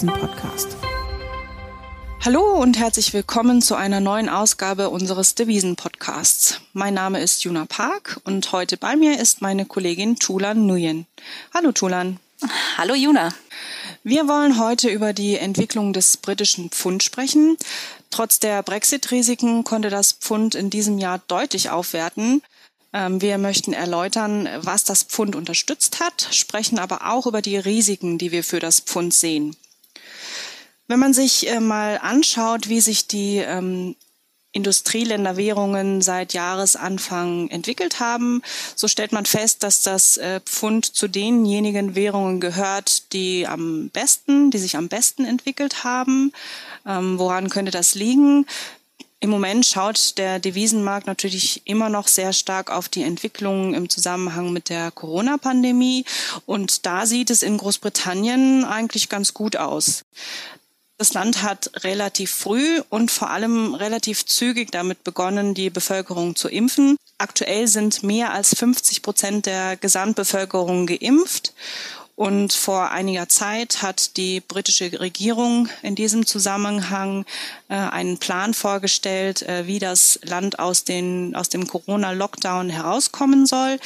Devisen-Podcast. Hallo und herzlich willkommen zu einer neuen Ausgabe unseres Devisen-Podcasts. Mein Name ist Juna Park und heute bei mir ist meine Kollegin Tulan Nguyen. Hallo Tulan. Hallo Juna. Wir wollen heute über die Entwicklung des britischen Pfund sprechen. Trotz der Brexit-Risiken konnte das Pfund in diesem Jahr deutlich aufwerten. Ähm, wir möchten erläutern, was das Pfund unterstützt hat, sprechen aber auch über die Risiken, die wir für das Pfund sehen. Wenn man sich äh, mal anschaut, wie sich die ähm, Industrieländerwährungen seit Jahresanfang entwickelt haben, so stellt man fest, dass das äh, Pfund zu denjenigen Währungen gehört, die am besten, die sich am besten entwickelt haben. Ähm, woran könnte das liegen? Im Moment schaut der Devisenmarkt natürlich immer noch sehr stark auf die Entwicklungen im Zusammenhang mit der Corona-Pandemie. Und da sieht es in Großbritannien eigentlich ganz gut aus. Das Land hat relativ früh und vor allem relativ zügig damit begonnen, die Bevölkerung zu impfen. Aktuell sind mehr als 50 Prozent der Gesamtbevölkerung geimpft. Und vor einiger Zeit hat die britische Regierung in diesem Zusammenhang äh, einen Plan vorgestellt, äh, wie das Land aus, den, aus dem Corona-Lockdown herauskommen soll.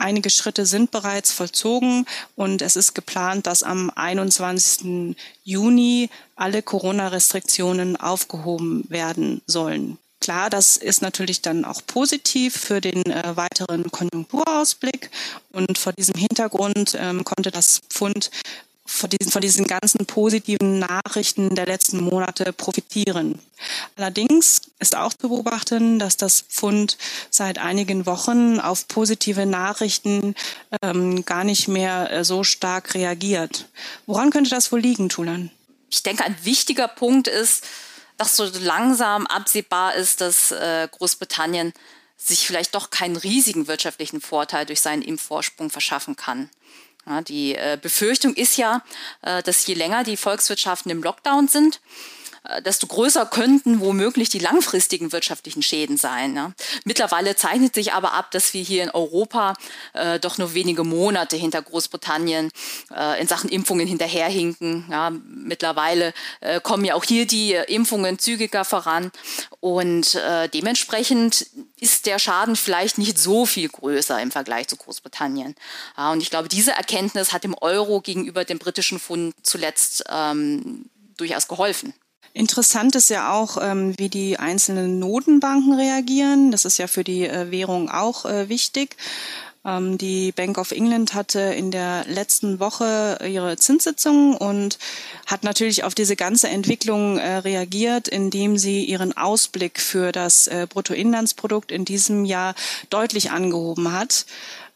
Einige Schritte sind bereits vollzogen und es ist geplant, dass am 21. Juni alle Corona-Restriktionen aufgehoben werden sollen. Klar, das ist natürlich dann auch positiv für den äh, weiteren Konjunkturausblick. Und vor diesem Hintergrund ähm, konnte das Pfund von diesen, von diesen ganzen positiven Nachrichten der letzten Monate profitieren. Allerdings ist auch zu beobachten, dass das Pfund seit einigen Wochen auf positive Nachrichten ähm, gar nicht mehr äh, so stark reagiert. Woran könnte das wohl liegen, Tulan? Ich denke, ein wichtiger Punkt ist, dass so langsam absehbar ist, dass äh, Großbritannien sich vielleicht doch keinen riesigen wirtschaftlichen Vorteil durch seinen Impfvorsprung verschaffen kann. Ja, die äh, Befürchtung ist ja, äh, dass je länger die Volkswirtschaften im Lockdown sind, desto größer könnten womöglich die langfristigen wirtschaftlichen Schäden sein. Ja. Mittlerweile zeichnet sich aber ab, dass wir hier in Europa äh, doch nur wenige Monate hinter Großbritannien äh, in Sachen Impfungen hinterherhinken. Ja. Mittlerweile äh, kommen ja auch hier die äh, Impfungen zügiger voran und äh, dementsprechend ist der Schaden vielleicht nicht so viel größer im Vergleich zu Großbritannien. Ja, und ich glaube, diese Erkenntnis hat dem Euro gegenüber dem britischen Pfund zuletzt ähm, durchaus geholfen. Interessant ist ja auch, ähm, wie die einzelnen Notenbanken reagieren. Das ist ja für die äh, Währung auch äh, wichtig. Ähm, die Bank of England hatte in der letzten Woche ihre Zinssitzung und hat natürlich auf diese ganze Entwicklung äh, reagiert, indem sie ihren Ausblick für das äh, Bruttoinlandsprodukt in diesem Jahr deutlich angehoben hat.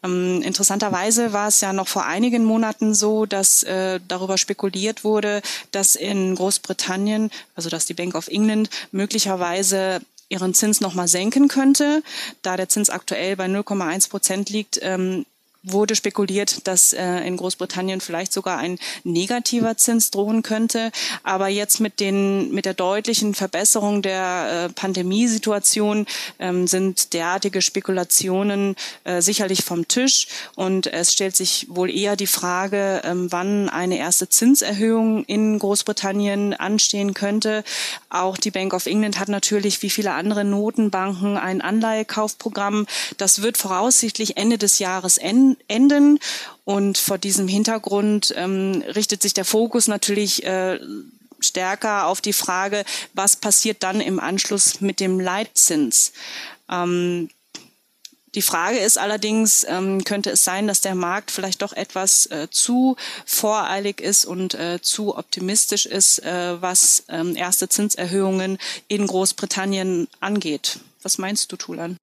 Ähm, interessanterweise war es ja noch vor einigen Monaten so, dass äh, darüber spekuliert wurde, dass in Großbritannien, also dass die Bank of England möglicherweise ihren Zins nochmal senken könnte. Da der Zins aktuell bei 0,1 Prozent liegt, ähm, wurde spekuliert, dass äh, in Großbritannien vielleicht sogar ein negativer Zins drohen könnte. Aber jetzt mit den mit der deutlichen Verbesserung der äh, Pandemiesituation ähm, sind derartige Spekulationen äh, sicherlich vom Tisch und es stellt sich wohl eher die Frage, ähm, wann eine erste Zinserhöhung in Großbritannien anstehen könnte. Auch die Bank of England hat natürlich wie viele andere Notenbanken ein Anleihekaufprogramm. Das wird voraussichtlich Ende des Jahres enden enden. Und vor diesem Hintergrund ähm, richtet sich der Fokus natürlich äh, stärker auf die Frage, was passiert dann im Anschluss mit dem Leitzins. Ähm, die Frage ist allerdings, ähm, könnte es sein, dass der Markt vielleicht doch etwas äh, zu voreilig ist und äh, zu optimistisch ist, äh, was ähm, erste Zinserhöhungen in Großbritannien angeht? Was meinst du, Tulan?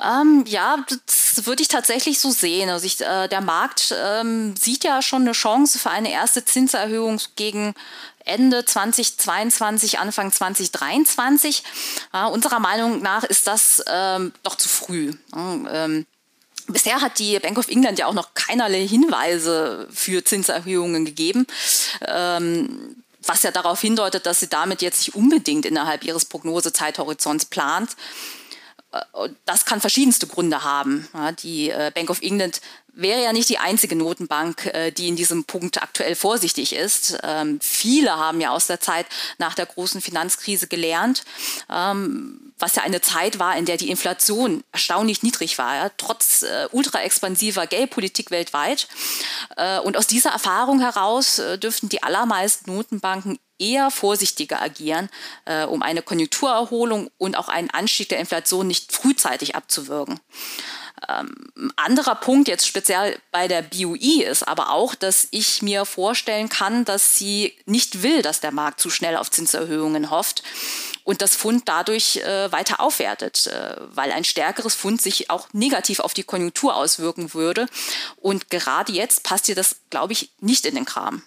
Ähm, ja, das würde ich tatsächlich so sehen. Also ich, äh, der Markt ähm, sieht ja schon eine Chance für eine erste Zinserhöhung gegen Ende 2022, Anfang 2023. Ja, unserer Meinung nach ist das ähm, doch zu früh. Ähm, Bisher hat die Bank of England ja auch noch keinerlei Hinweise für Zinserhöhungen gegeben. Ähm, was ja darauf hindeutet, dass sie damit jetzt nicht unbedingt innerhalb ihres Prognosezeithorizonts plant. Das kann verschiedenste Gründe haben. Die Bank of England wäre ja nicht die einzige Notenbank, äh, die in diesem Punkt aktuell vorsichtig ist. Ähm, viele haben ja aus der Zeit nach der großen Finanzkrise gelernt, ähm, was ja eine Zeit war, in der die Inflation erstaunlich niedrig war, trotz äh, ultra expansiver Geldpolitik weltweit. Äh, und aus dieser Erfahrung heraus äh, dürften die allermeisten Notenbanken eher vorsichtiger agieren, äh, um eine Konjunkturerholung und auch einen Anstieg der Inflation nicht frühzeitig abzuwirken. Ähm, anderer Punkt jetzt speziell bei der BUI ist aber auch, dass ich mir vorstellen kann, dass sie nicht will, dass der Markt zu schnell auf Zinserhöhungen hofft und das Fund dadurch äh, weiter aufwertet, äh, weil ein stärkeres Fund sich auch negativ auf die Konjunktur auswirken würde. Und gerade jetzt passt ihr das, glaube ich, nicht in den Kram.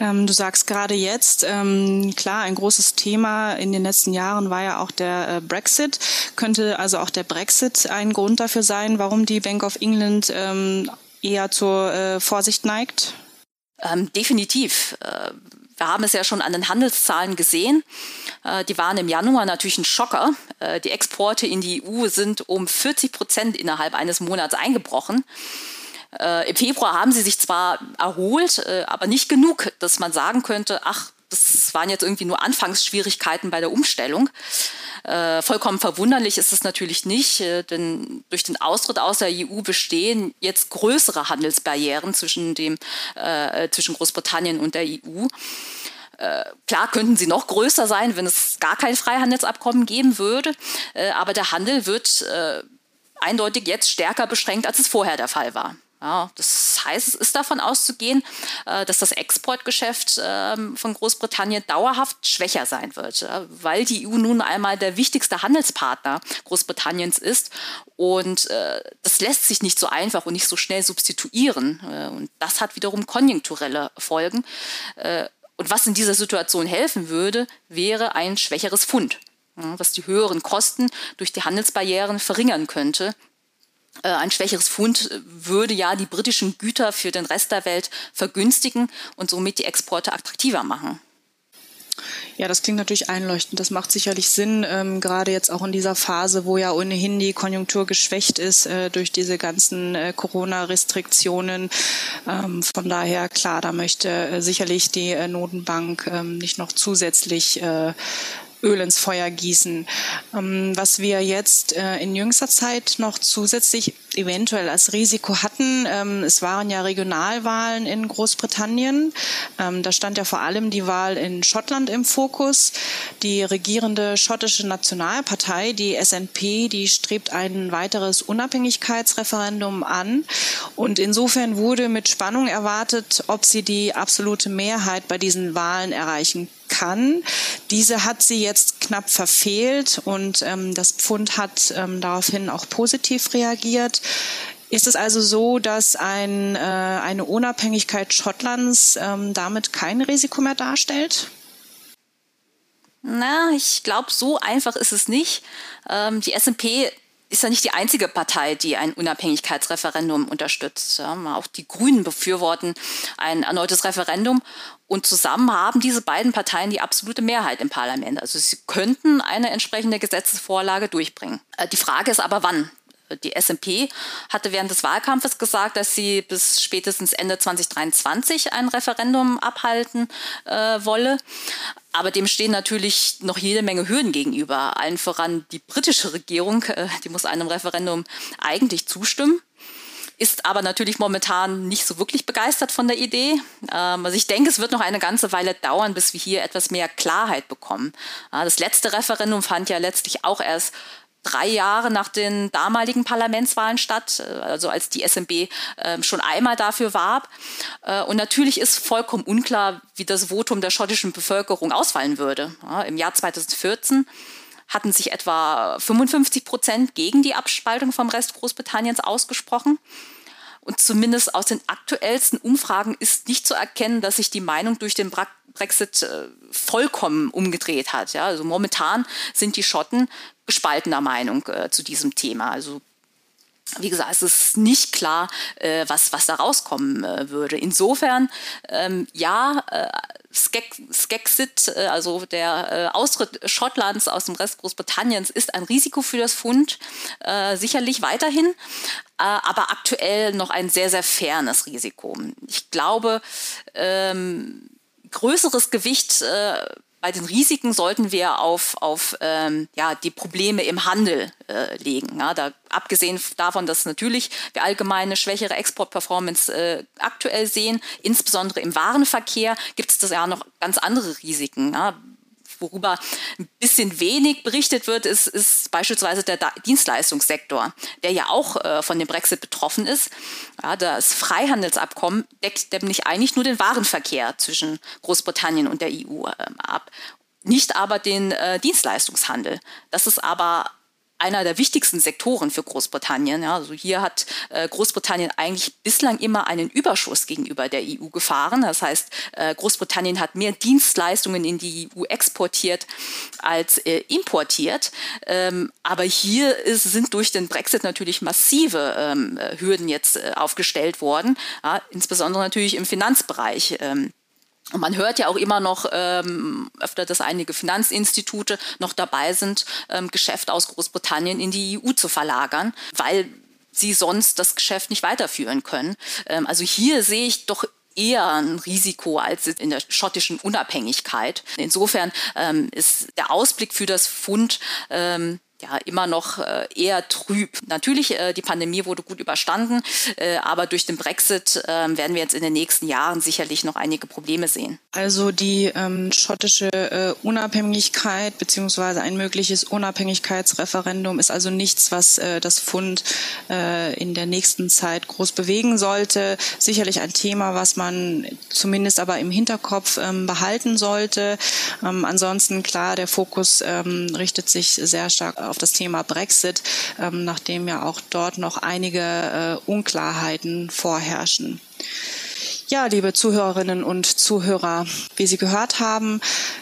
Ähm, du sagst gerade jetzt, ähm, klar, ein großes Thema in den letzten Jahren war ja auch der äh, Brexit. Könnte also auch der Brexit ein Grund dafür sein, warum die Bank of England ähm, eher zur äh, Vorsicht neigt? Ähm, definitiv. Äh, wir haben es ja schon an den Handelszahlen gesehen. Äh, die waren im Januar natürlich ein Schocker. Äh, die Exporte in die EU sind um 40 Prozent innerhalb eines Monats eingebrochen. Äh, Im Februar haben sie sich zwar erholt, äh, aber nicht genug, dass man sagen könnte, ach, das waren jetzt irgendwie nur Anfangsschwierigkeiten bei der Umstellung. Äh, vollkommen verwunderlich ist es natürlich nicht, äh, denn durch den Austritt aus der EU bestehen jetzt größere Handelsbarrieren zwischen, dem, äh, zwischen Großbritannien und der EU. Äh, klar könnten sie noch größer sein, wenn es gar kein Freihandelsabkommen geben würde, aber der Handel wird eindeutig jetzt stärker beschränkt, als es vorher der Fall war. Ja, das heißt, es ist davon auszugehen, äh, dass das Exportgeschäft ähm, von Großbritannien dauerhaft schwächer sein wird, weil die EU nun einmal der wichtigste Handelspartner Großbritanniens ist. Und äh, das lässt sich nicht so einfach und nicht so schnell substituieren. Äh, und das hat wiederum konjunkturelle Folgen. Und was in dieser Situation helfen würde, wäre ein schwächeres Pfund was die höheren Kosten durch die Handelsbarrieren verringern könnte ein schwächeres Pfund würde ja die britischen Güter für den Rest der Welt vergünstigen und somit die Exporte attraktiver machen. Ja, das klingt natürlich einleuchtend. Das macht sicherlich Sinn, ähm, gerade jetzt auch in dieser Phase, wo ja ohnehin die Konjunktur geschwächt ist äh, durch diese ganzen äh, Corona-Restriktionen. Ähm, von daher, klar, da möchte äh, sicherlich die äh, Notenbank ähm, nicht noch zusätzlich äh, Öl ins Feuer gießen. Ähm, was wir jetzt äh, in jüngster Zeit noch zusätzlich eventuell als Risiko hatten, ähm, es waren ja Regionalwahlen in Großbritannien. Ähm, da stand ja vor allem die Wahl in Schottland im Fokus. Die regierende schottische Nationalpartei, die SNP, die strebt ein weiteres Unabhängigkeitsreferendum an. Und insofern wurde mit Spannung erwartet, ob sie die absolute Mehrheit bei diesen Wahlen erreichen kann. Diese hat sie jetzt knapp verfehlt und ähm, das Pfund hat ähm, daraufhin auch positiv reagiert. Ist es also so, dass ein, äh, eine Unabhängigkeit Schottlands ähm, damit kein Risiko mehr darstellt? Na, ich glaube, so einfach ist es nicht. Ähm, die S&P ist ja nicht die einzige Partei, die ein Unabhängigkeitsreferendum unterstützt. Ja, auch die Grünen befürworten ein erneutes Referendum. Und zusammen haben diese beiden Parteien die absolute Mehrheit im Parlament. Also sie könnten eine entsprechende Gesetzesvorlage durchbringen. Äh, die Frage ist aber, wann? Die SMP hatte während des Wahlkampfes gesagt, dass sie bis spätestens Ende 2023 ein Referendum abhalten äh, wolle. Aber dem stehen natürlich noch jede Menge Hürden gegenüber. Allen voran die britische Regierung, äh, die muss einem Referendum eigentlich zustimmen ist aber natürlich momentan nicht so wirklich begeistert von der Idee. Ähm, also ich denke, es wird noch eine ganze Weile dauern, bis wir hier etwas mehr Klarheit bekommen. das letzte Referendum fand ja letztlich auch erst drei Jahre nach den damaligen Parlamentswahlen statt, äh, also als die SMB äh, schon einmal dafür warb. Äh, und natürlich ist vollkommen unklar, wie das Votum der schottischen Bevölkerung ausfallen würde. Ja, Im Jahr 2014 hatten sich etwa 55 Prozent gegen die Abspaltung vom Rest Großbritanniens ausgesprochen. Und zumindest aus den aktuellsten Umfragen ist nicht zu erkennen, dass sich die Meinung durch den Brexit äh, vollkommen umgedreht hat. Ja, also momentan sind die Schotten gespaltener Meinung äh, zu diesem Thema. Also wie gesagt, es ist nicht klar, äh, was, was da rauskommen äh, würde. Insofern, ähm, ja, äh, Skexit, äh, also der äh, Austritt Schottlands aus dem Rest Großbritanniens, ist ein Risiko für das Fund, äh, sicherlich weiterhin, äh, aber aktuell noch ein sehr, sehr fernes Risiko. Ich glaube, ähm, größeres Gewicht äh, bei den Risiken sollten wir auf, auf ähm, ja, die Probleme im Handel äh, legen. Ja, da, abgesehen davon, dass natürlich wir allgemeine schwächere Exportperformance äh, aktuell sehen, insbesondere im Warenverkehr gibt es das ja noch ganz andere Risiken. Ja worüber ein bisschen wenig berichtet wird, ist, ist beispielsweise der Dienstleistungssektor, der ja auch äh, von dem Brexit betroffen ist. Ja, das Freihandelsabkommen deckt nämlich eigentlich nur den Warenverkehr zwischen Großbritannien und der EU äh, ab nicht aber den äh, Dienstleistungshandel. Das ist aber einer der wichtigsten Sektoren für Großbritannien. Ja, also hier hat äh, Großbritannien eigentlich bislang immer einen Überschuss gegenüber der EU gefahren. Das heißt, äh, Großbritannien hat mehr Dienstleistungen in die EU exportiert als äh, importiert. Ähm, aber hier ist, sind durch den Brexit natürlich massive ähm, Hürden jetzt äh, aufgestellt worden, ja, insbesondere natürlich im Finanzbereich. Ähm, und man hört ja auch immer noch ähm, öfter, dass einige Finanzinstitute noch dabei sind, ähm, Geschäft aus Großbritannien in die EU zu verlagern, weil sie sonst das Geschäft nicht weiterführen können. Ähm, also hier sehe ich doch eher ein Risiko als in der schottischen Unabhängigkeit. Insofern ähm, ist der Ausblick für das Fund ähm, ja immer noch äh, eher trüb. Natürlich, äh, die Pandemie wurde gut überstanden, äh, aber durch den Brexit ähm, werden wir jetzt in den nächsten Jahren sicherlich noch einige Probleme sehen. Also die ähm, schottische äh, Unabhängigkeit beziehungsweise ein mögliches Unabhängigkeitsreferendum ist also nichts, was äh, das Fund äh, in der nächsten Zeit groß bewegen sollte. Sicherlich ein Thema, was man zumindest aber im Hinterkopf ähm, behalten sollte. Ähm, ansonsten klar, der Fokus ähm, richtet sich sehr stark auf das Thema Brexit, ähm, nachdem ja auch dort noch einige äh, Unklarheiten vorherrschen. Ja, liebe Zuhörerinnen und Zuhörer, wie Sie gehört haben,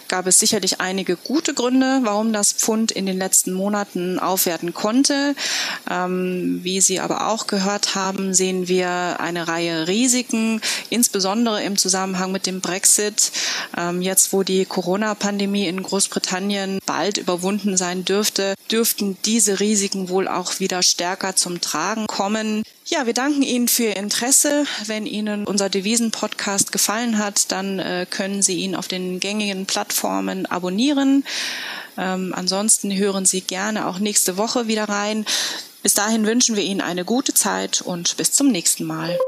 gab es sicherlich einige gute Gründe, warum das Pfund in den letzten Monaten aufwerten konnte. Ähm, wie Sie aber auch gehört haben, sehen wir eine Reihe Risiken, insbesondere im Zusammenhang mit dem Brexit. Ähm, jetzt, wo die Corona-Pandemie in Großbritannien bald überwunden sein dürfte, dürften diese Risiken wohl auch wieder stärker zum Tragen kommen. Ja, wir danken Ihnen für Ihr Interesse. Wenn Ihnen unser Devisen-Podcast gefallen hat, dann äh, können Sie ihn auf den gängigen Plattformen abonnieren. Ähm, ansonsten hören Sie gerne auch nächste Woche wieder rein. Bis dahin wünschen wir Ihnen eine gute Zeit und bis zum nächsten Mal.